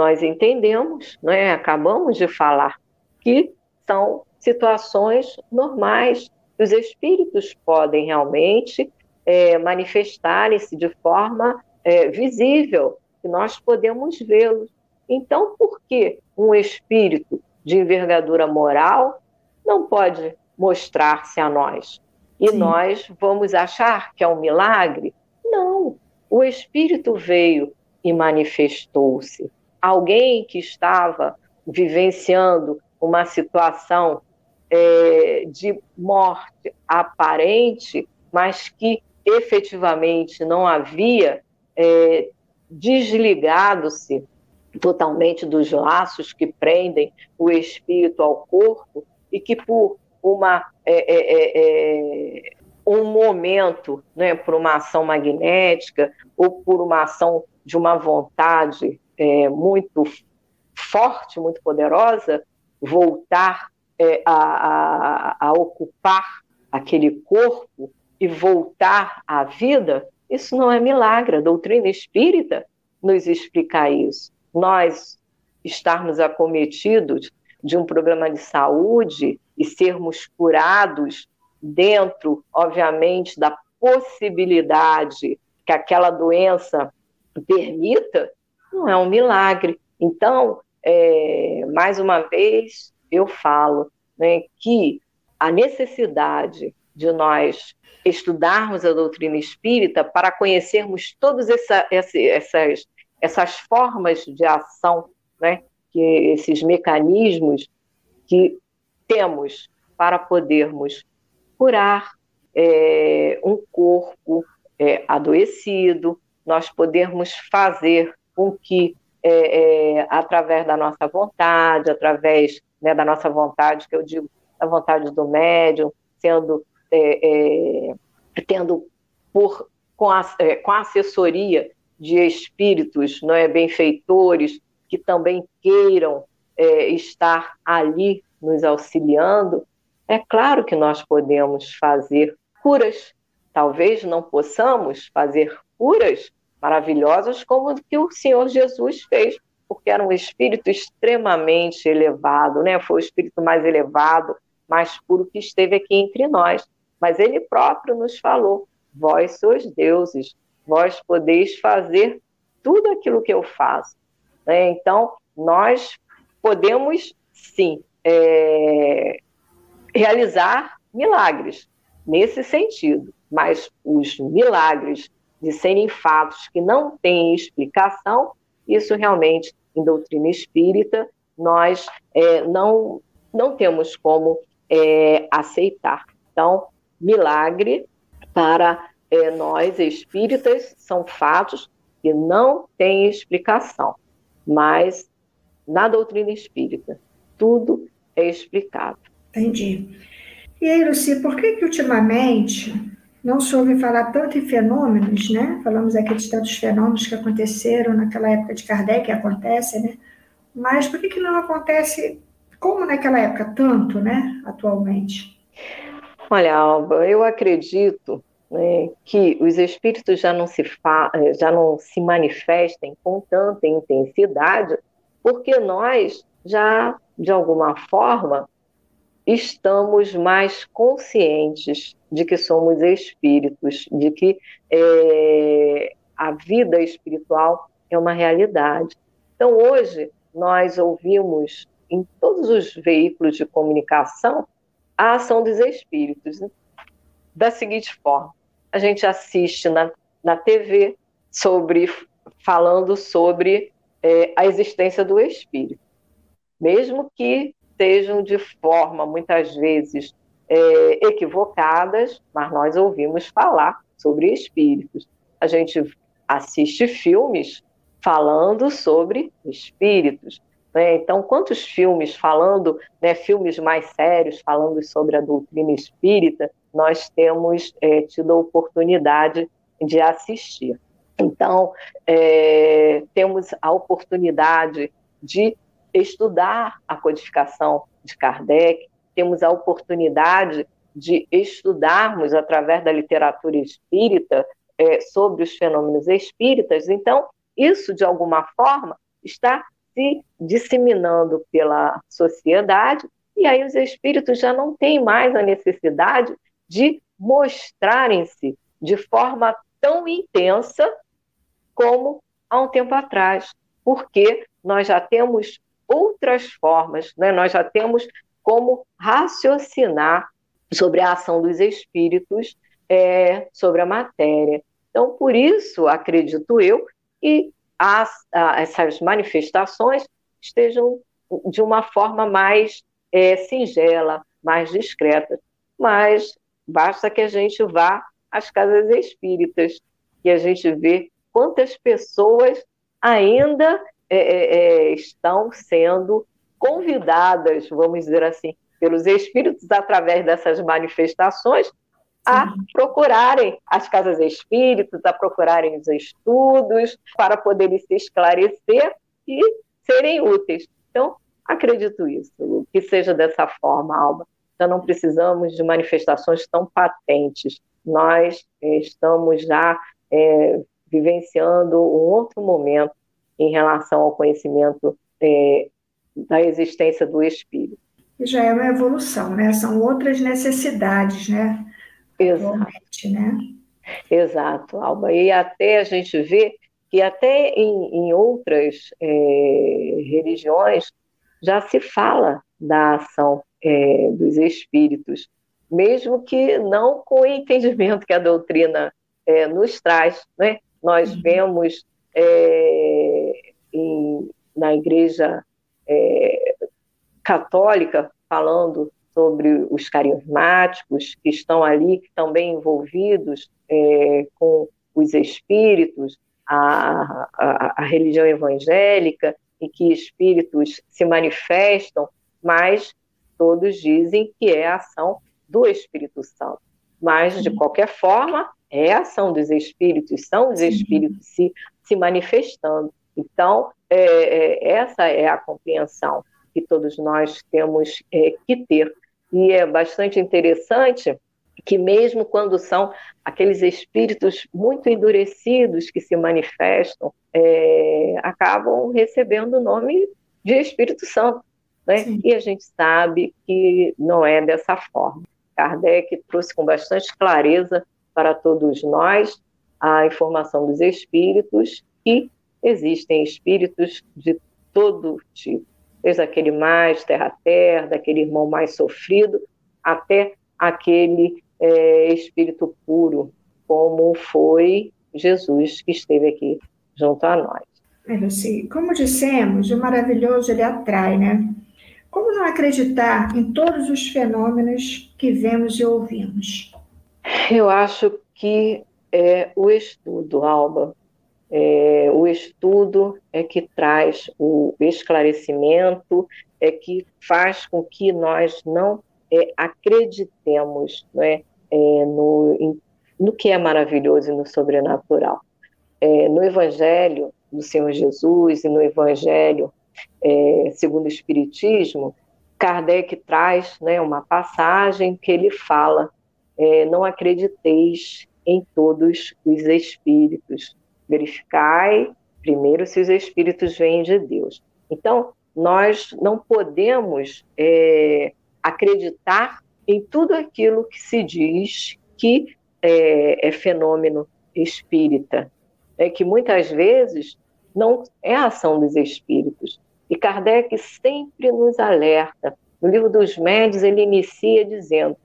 nós entendemos, né, acabamos de falar que são situações normais, os espíritos podem realmente é, manifestarem-se de forma é, visível, que nós podemos vê-los. Então, por que um espírito de envergadura moral não pode mostrar-se a nós? E Sim. nós vamos achar que é um milagre? Não. O espírito veio e manifestou-se. Alguém que estava vivenciando uma situação é, de morte aparente, mas que efetivamente não havia é, desligado-se totalmente dos laços que prendem o espírito ao corpo e que por uma é, é, é, é um momento, né, por uma ação magnética ou por uma ação de uma vontade é, muito forte, muito poderosa, voltar é, a, a, a ocupar aquele corpo e voltar à vida, isso não é milagre. A doutrina espírita nos explica isso. Nós estarmos acometidos de um programa de saúde e sermos curados dentro, obviamente, da possibilidade que aquela doença permita, não é um milagre. Então, é, mais uma vez, eu falo né, que a necessidade de nós estudarmos a doutrina espírita para conhecermos todas essa, essa, essas, essas formas de ação, né, que esses mecanismos que temos para podermos curar é, um corpo é, adoecido, nós podermos fazer com que, é, é através da nossa vontade, através né, da nossa vontade, que eu digo, da vontade do médium, sendo é, é, tendo por com a, é, com a assessoria de espíritos, não é, benfeitores que também queiram é, estar ali nos auxiliando, é claro que nós podemos fazer curas. Talvez não possamos fazer curas maravilhosas como que o Senhor Jesus fez porque era um espírito extremamente elevado, né? Foi o espírito mais elevado, mais puro que esteve aqui entre nós. Mas ele próprio nos falou: vós sois deuses, vós podeis fazer tudo aquilo que eu faço. Né? Então, nós podemos sim é, realizar milagres nesse sentido, mas os milagres de serem fatos que não têm explicação, isso realmente em doutrina espírita, nós é, não, não temos como é, aceitar. Então, milagre para é, nós espíritas são fatos que não têm explicação, mas na doutrina espírita tudo é explicado. Entendi. E aí, Luci, por que que ultimamente não se ouve falar tanto em fenômenos, né? Falamos aqui de tantos fenômenos que aconteceram naquela época de Kardec, que acontecem, né? Mas por que, que não acontece como naquela época, tanto, né, atualmente? Olha, Alba, eu acredito né, que os espíritos já não, se eh, já não se manifestem com tanta intensidade, porque nós já, de alguma forma, estamos mais conscientes de que somos espíritos, de que é, a vida espiritual é uma realidade. Então, hoje, nós ouvimos em todos os veículos de comunicação a ação dos espíritos. Né? Da seguinte forma: a gente assiste na, na TV sobre falando sobre é, a existência do espírito. mesmo que sejam de forma muitas vezes é, equivocadas, mas nós ouvimos falar sobre espíritos. A gente assiste filmes falando sobre espíritos. Né? Então, quantos filmes falando, né, filmes mais sérios, falando sobre a doutrina espírita, nós temos é, tido a oportunidade de assistir. Então, é, temos a oportunidade de estudar a codificação de Kardec, temos a oportunidade de estudarmos através da literatura espírita é, sobre os fenômenos espíritas. Então, isso, de alguma forma, está se disseminando pela sociedade, e aí os espíritos já não têm mais a necessidade de mostrarem-se de forma tão intensa como há um tempo atrás, porque nós já temos outras formas, né? nós já temos como raciocinar sobre a ação dos espíritos é, sobre a matéria. Então, por isso, acredito eu, que as, essas manifestações estejam de uma forma mais é, singela, mais discreta. Mas basta que a gente vá às casas espíritas, que a gente vê quantas pessoas ainda é, é, é estão sendo convidadas, vamos dizer assim, pelos espíritos através dessas manifestações a procurarem as casas espíritas, a procurarem os estudos, para poderem se esclarecer e serem úteis. Então, acredito isso, que seja dessa forma, Alba. Então, não precisamos de manifestações tão patentes. Nós eh, estamos já é, vivenciando um outro momento em relação ao conhecimento é, da existência do espírito. Já é uma evolução, né? São outras necessidades, né? Exato. Né? Exato, Alba. E até a gente vê que até em, em outras é, religiões já se fala da ação é, dos espíritos, mesmo que não com o entendimento que a doutrina é, nos traz. Né? Nós uhum. vemos em, na igreja é, católica falando sobre os carismáticos que estão ali também envolvidos é, com os espíritos, a, a, a, religião evangélica, e que espíritos se manifestam, mas todos dizem que é a ação do Espírito Santo. Mas, de qualquer forma, é a ação dos espíritos, são os espíritos se, se manifestando. Então, é, é, essa é a compreensão que todos nós temos é, que ter. E é bastante interessante que, mesmo quando são aqueles espíritos muito endurecidos que se manifestam, é, acabam recebendo o nome de Espírito Santo. Né? E a gente sabe que não é dessa forma. Kardec trouxe com bastante clareza para todos nós a informação dos espíritos que existem espíritos de todo tipo, desde aquele mais terra-terra, daquele irmão mais sofrido, até aquele é, espírito puro, como foi Jesus que esteve aqui junto a nós. É, como dissemos, o maravilhoso ele atrai, né? Como não acreditar em todos os fenômenos que vemos e ouvimos? Eu acho que é o estudo, Alba. É, o estudo é que traz o esclarecimento, é que faz com que nós não é, acreditemos né, é, no, no que é maravilhoso e no sobrenatural. É, no Evangelho do Senhor Jesus e no Evangelho é, segundo o Espiritismo, Kardec traz né, uma passagem que ele fala: é, não acrediteis em todos os espíritos, verificai primeiro se os espíritos vêm de Deus. Então, nós não podemos é, acreditar em tudo aquilo que se diz que é, é fenômeno espírita, é que muitas vezes não é a ação dos espíritos. E Kardec sempre nos alerta. No livro dos médios, ele inicia dizendo: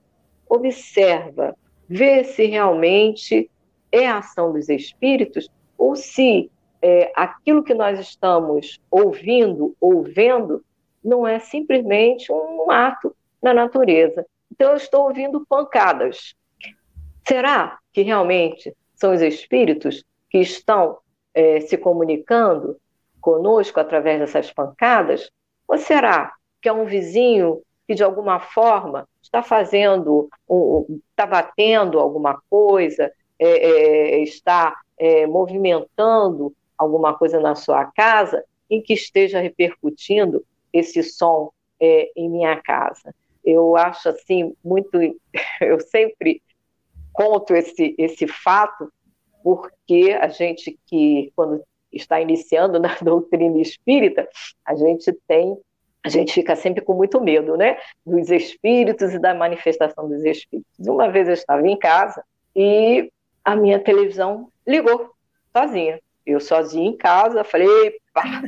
observa, vê se realmente é a ação dos espíritos ou se é, aquilo que nós estamos ouvindo ou vendo não é simplesmente um ato da natureza. Então, eu estou ouvindo pancadas. Será que realmente são os espíritos que estão é, se comunicando conosco através dessas pancadas? Ou será que é um vizinho que, de alguma forma, está fazendo, um, está batendo alguma coisa, é, é, está é, movimentando alguma coisa na sua casa em que esteja repercutindo esse som é, em minha casa? Eu acho assim muito. Eu sempre conto esse, esse fato porque a gente que, quando está iniciando na doutrina espírita, a gente tem, a gente fica sempre com muito medo, né? Dos espíritos e da manifestação dos espíritos. Uma vez eu estava em casa e a minha televisão ligou sozinha. Eu sozinha em casa, falei, pá,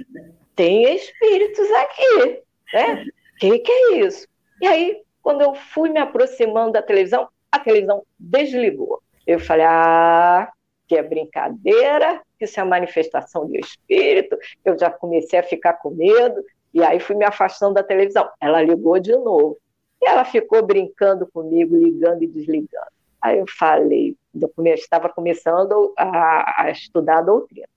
tem espíritos aqui, né? O que, que é isso? E aí, quando eu fui me aproximando da televisão, a televisão desligou. Eu falei, ah, que é brincadeira, que isso é manifestação de espírito. Eu já comecei a ficar com medo, e aí fui me afastando da televisão. Ela ligou de novo. E ela ficou brincando comigo, ligando e desligando. Aí eu falei, eu estava começando a, a, estudar a doutrina.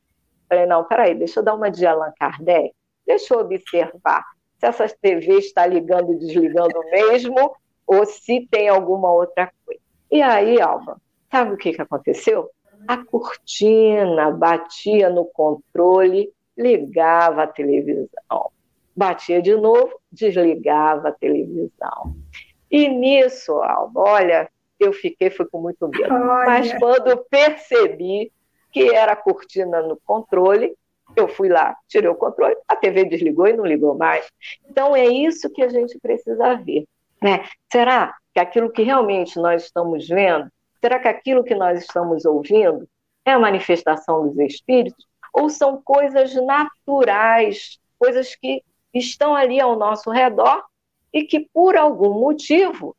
Falei, não, peraí, deixa eu dar uma de Allan Kardec, deixa eu observar se essa TV está ligando e desligando mesmo, ou se tem alguma outra coisa. E aí, Alva, sabe o que, que aconteceu? a cortina, batia no controle, ligava a televisão. Batia de novo, desligava a televisão. E nisso, Alba, olha, eu fiquei, fui com muito medo. Olha. Mas quando percebi que era a cortina no controle, eu fui lá, tirei o controle, a TV desligou e não ligou mais. Então é isso que a gente precisa ver. Né? Será que aquilo que realmente nós estamos vendo Será que aquilo que nós estamos ouvindo é a manifestação dos espíritos? Ou são coisas naturais, coisas que estão ali ao nosso redor e que, por algum motivo,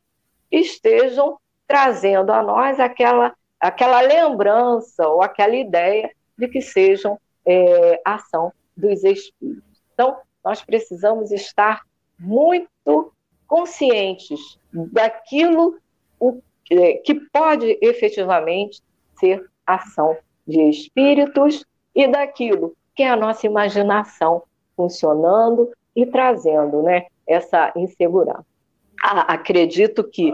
estejam trazendo a nós aquela, aquela lembrança ou aquela ideia de que sejam é, ação dos espíritos. Então, nós precisamos estar muito conscientes daquilo o é, que pode efetivamente ser ação de espíritos e daquilo que é a nossa imaginação funcionando e trazendo né, essa insegurança. Ah, acredito que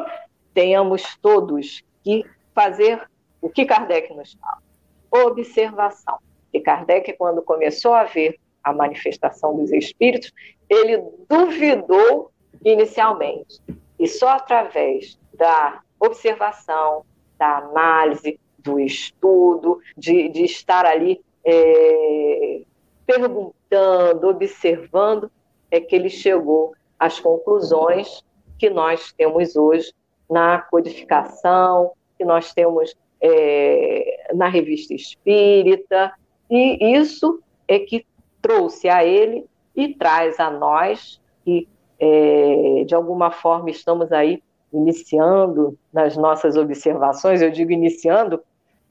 tenhamos todos que fazer o que Kardec nos fala: observação. E Kardec, quando começou a ver a manifestação dos espíritos, ele duvidou inicialmente. E só através da observação, da análise, do estudo, de, de estar ali é, perguntando, observando, é que ele chegou às conclusões que nós temos hoje na codificação, que nós temos é, na revista espírita, e isso é que trouxe a ele e traz a nós, que é, de alguma forma estamos aí iniciando nas nossas observações, eu digo iniciando,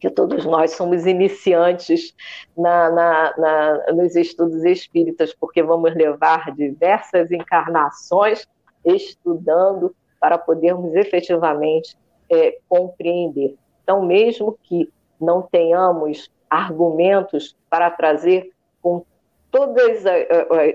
que todos nós somos iniciantes na, na, na, nos estudos espíritas, porque vamos levar diversas encarnações estudando para podermos efetivamente é, compreender. Então, mesmo que não tenhamos argumentos para trazer com todas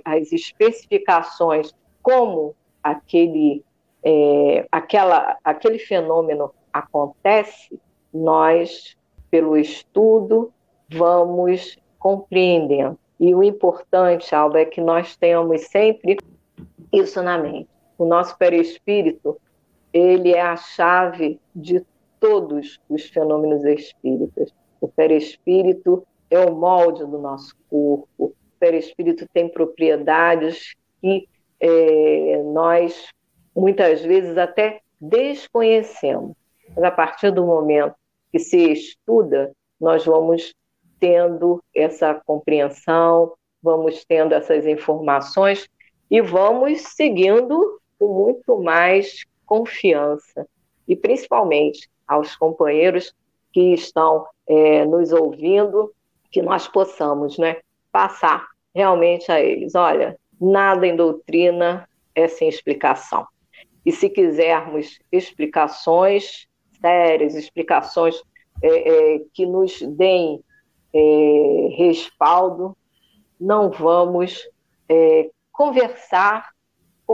as especificações como aquele é, aquela, aquele fenômeno acontece, nós, pelo estudo, vamos compreendendo. E o importante, Alba, é que nós tenhamos sempre isso na mente. O nosso perispírito, ele é a chave de todos os fenômenos espíritas. O perispírito é o molde do nosso corpo. O perispírito tem propriedades que é, nós muitas vezes até desconhecemos. Mas a partir do momento que se estuda, nós vamos tendo essa compreensão, vamos tendo essas informações e vamos seguindo com muito mais confiança. E principalmente aos companheiros que estão é, nos ouvindo, que nós possamos né, passar realmente a eles: olha, nada em doutrina é sem explicação. E se quisermos explicações sérias, explicações é, é, que nos deem é, respaldo, não vamos é, conversar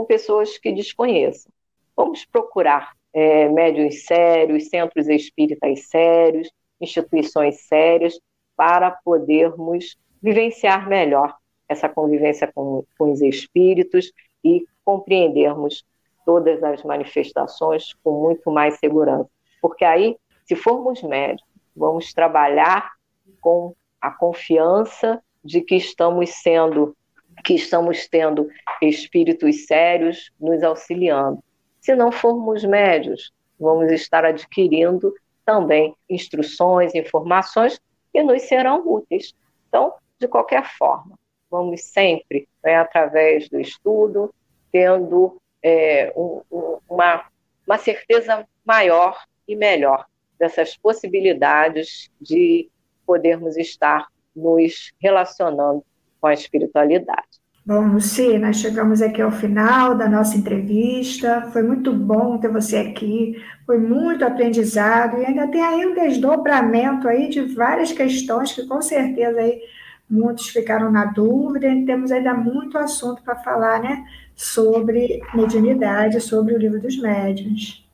com pessoas que desconheçam. Vamos procurar é, médios sérios, centros espíritas sérios, instituições sérias, para podermos vivenciar melhor essa convivência com, com os espíritos e compreendermos todas as manifestações com muito mais segurança. Porque aí, se formos médicos, vamos trabalhar com a confiança de que estamos sendo, que estamos tendo espíritos sérios nos auxiliando. Se não formos médios, vamos estar adquirindo também instruções, informações que nos serão úteis. Então, de qualquer forma, vamos sempre, né, através do estudo, tendo é, um, uma, uma certeza maior e melhor dessas possibilidades de podermos estar nos relacionando com a espiritualidade. Bom, Luci, nós chegamos aqui ao final da nossa entrevista. Foi muito bom ter você aqui. Foi muito aprendizado e ainda tem aí um desdobramento aí de várias questões que com certeza aí muitos ficaram na dúvida. E temos ainda muito assunto para falar, né, sobre mediunidade, sobre o livro dos médiuns.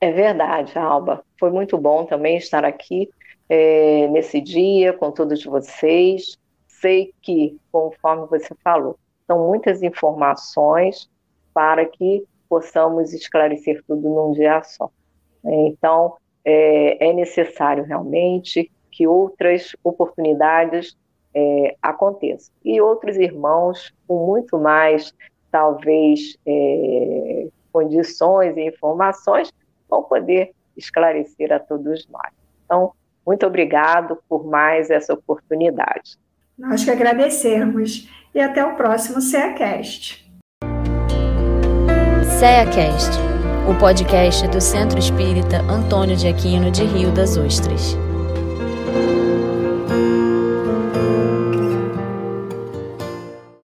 É verdade, Alba. Foi muito bom também estar aqui é, nesse dia com todos vocês. Sei que, conforme você falou, são muitas informações para que possamos esclarecer tudo num dia só. Então, é, é necessário realmente que outras oportunidades é, aconteçam. E outros irmãos, com muito mais, talvez, é, condições e informações, vão poder esclarecer a todos nós. Então, muito obrigado por mais essa oportunidade. Nós que agradecemos e até o próximo CEACast. CEACast, o podcast do Centro Espírita Antônio de Aquino de Rio das Ostras.